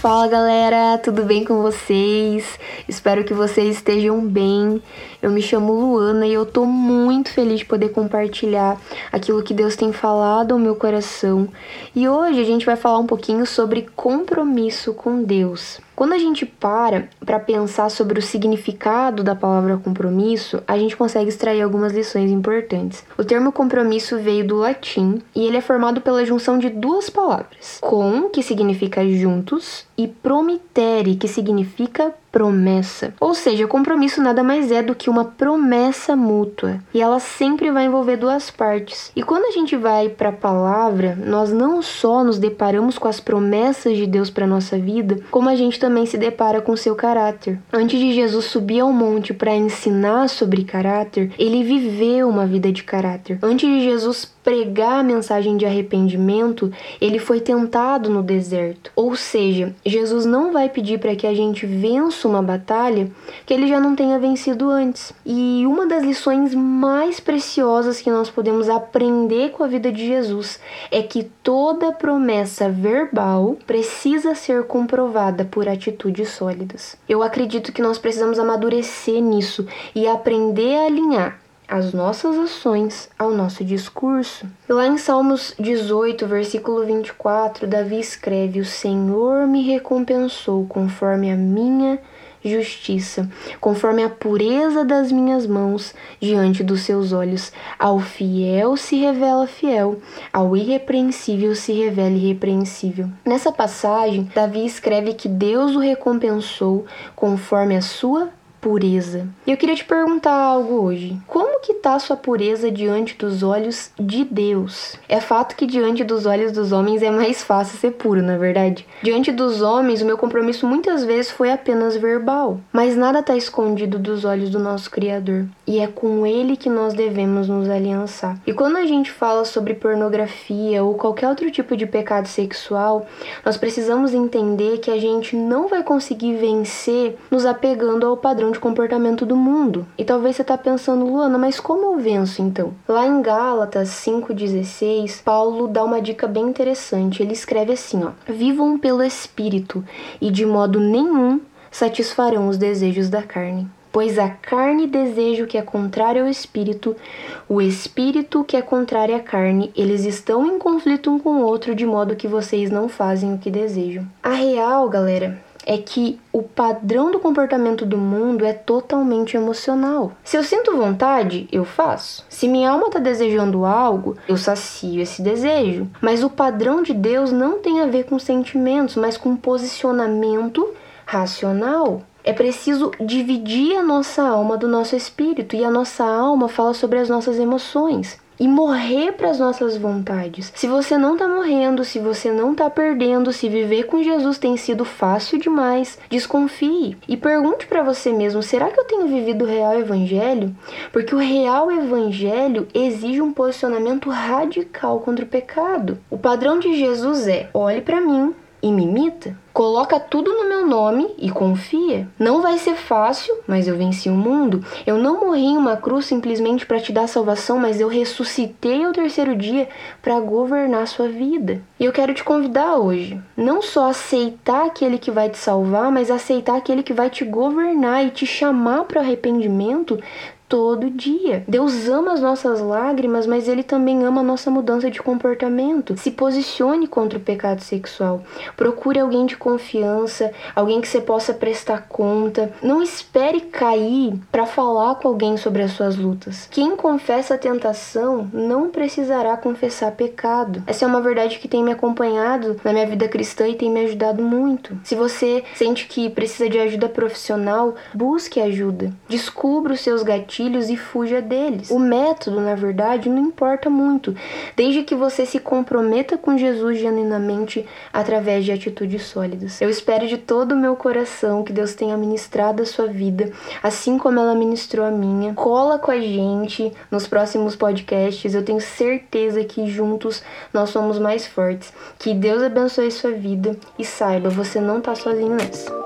Fala galera, tudo bem com vocês? Espero que vocês estejam bem. Eu me chamo Luana e eu tô muito feliz de poder compartilhar aquilo que Deus tem falado ao meu coração. E hoje a gente vai falar um pouquinho sobre compromisso com Deus. Quando a gente para para pensar sobre o significado da palavra compromisso, a gente consegue extrair algumas lições importantes. O termo compromisso veio do latim e ele é formado pela junção de duas palavras: com, que significa juntos, e promitere, que significa promessa. Ou seja, compromisso nada mais é do que uma promessa mútua, e ela sempre vai envolver duas partes. E quando a gente vai para a palavra, nós não só nos deparamos com as promessas de Deus para nossa vida, como a gente também se depara com seu caráter. Antes de Jesus subir ao monte para ensinar sobre caráter, ele viveu uma vida de caráter. Antes de Jesus pregar a mensagem de arrependimento, ele foi tentado no deserto. Ou seja, Jesus não vai pedir para que a gente vença uma batalha que ele já não tenha vencido antes. E uma das lições mais preciosas que nós podemos aprender com a vida de Jesus é que toda promessa verbal precisa ser comprovada por atitudes sólidas. Eu acredito que nós precisamos amadurecer nisso e aprender a alinhar as nossas ações ao nosso discurso. Lá em Salmos 18, versículo 24, Davi escreve: O Senhor me recompensou conforme a minha justiça, conforme a pureza das minhas mãos diante dos seus olhos. Ao fiel se revela fiel, ao irrepreensível se revela irrepreensível. Nessa passagem, Davi escreve que Deus o recompensou conforme a sua pureza. E eu queria te perguntar algo hoje. Como que tá a sua pureza diante dos olhos de Deus? É fato que diante dos olhos dos homens é mais fácil ser puro, na é verdade. Diante dos homens, o meu compromisso muitas vezes foi apenas verbal, mas nada está escondido dos olhos do nosso Criador, e é com ele que nós devemos nos aliançar. E quando a gente fala sobre pornografia ou qualquer outro tipo de pecado sexual, nós precisamos entender que a gente não vai conseguir vencer nos apegando ao padrão de comportamento do mundo. E talvez você tá pensando, Luana, mas como eu venço então? Lá em Gálatas 5:16, Paulo dá uma dica bem interessante. Ele escreve assim, ó: "Vivam pelo espírito e de modo nenhum satisfarão os desejos da carne." Pois a carne deseja o que é contrário ao espírito, o espírito que é contrário à carne, eles estão em conflito um com o outro de modo que vocês não fazem o que desejam. A real, galera, é que o padrão do comportamento do mundo é totalmente emocional. Se eu sinto vontade, eu faço. Se minha alma está desejando algo, eu sacio esse desejo. Mas o padrão de Deus não tem a ver com sentimentos, mas com posicionamento racional. É preciso dividir a nossa alma do nosso espírito, e a nossa alma fala sobre as nossas emoções e morrer para as nossas vontades. Se você não tá morrendo, se você não tá perdendo, se viver com Jesus tem sido fácil demais, desconfie e pergunte para você mesmo: será que eu tenho vivido o real evangelho? Porque o real evangelho exige um posicionamento radical contra o pecado. O padrão de Jesus é: olhe para mim, e me imita? Coloca tudo no meu nome e confia. Não vai ser fácil, mas eu venci o mundo. Eu não morri em uma cruz simplesmente para te dar salvação, mas eu ressuscitei ao terceiro dia para governar sua vida. E eu quero te convidar hoje, não só aceitar aquele que vai te salvar, mas aceitar aquele que vai te governar e te chamar para o arrependimento todo dia. Deus ama as nossas lágrimas, mas Ele também ama a nossa mudança de comportamento. Se posicione contra o pecado sexual. Procure alguém de confiança, alguém que você possa prestar conta. Não espere cair para falar com alguém sobre as suas lutas. Quem confessa a tentação não precisará confessar pecado. Essa é uma verdade que tem me acompanhado na minha vida cristã e tem me ajudado muito. Se você sente que precisa de ajuda profissional, busque ajuda. Descubra os seus gatilhos gatilhos e fuja deles. O método, na verdade, não importa muito, desde que você se comprometa com Jesus genuinamente através de atitudes sólidas. Eu espero de todo o meu coração que Deus tenha ministrado a sua vida, assim como ela ministrou a minha. Cola com a gente nos próximos podcasts. Eu tenho certeza que juntos nós somos mais fortes. Que Deus abençoe sua vida e saiba, você não tá sozinho nessa.